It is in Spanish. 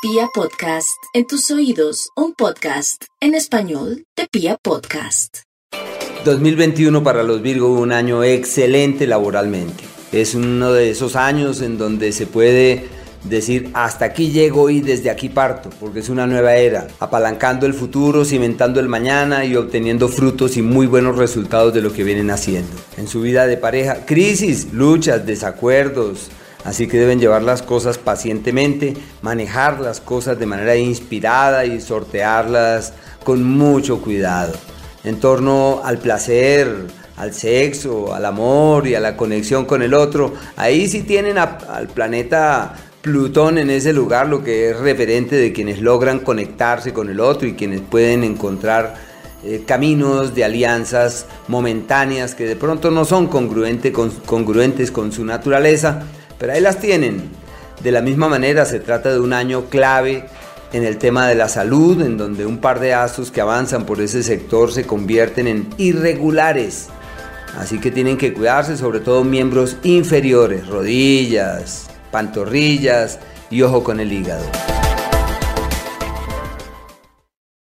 Pia Podcast, en tus oídos, un podcast en español de Pia Podcast. 2021 para los Virgo, un año excelente laboralmente. Es uno de esos años en donde se puede decir hasta aquí llego y desde aquí parto, porque es una nueva era, apalancando el futuro, cimentando el mañana y obteniendo frutos y muy buenos resultados de lo que vienen haciendo. En su vida de pareja, crisis, luchas, desacuerdos, Así que deben llevar las cosas pacientemente, manejar las cosas de manera inspirada y sortearlas con mucho cuidado. En torno al placer, al sexo, al amor y a la conexión con el otro, ahí sí tienen al planeta Plutón en ese lugar, lo que es referente de quienes logran conectarse con el otro y quienes pueden encontrar eh, caminos de alianzas momentáneas que de pronto no son congruentes con su naturaleza, pero ahí las tienen. De la misma manera se trata de un año clave en el tema de la salud, en donde un par de astros que avanzan por ese sector se convierten en irregulares. Así que tienen que cuidarse, sobre todo miembros inferiores, rodillas, pantorrillas y ojo con el hígado.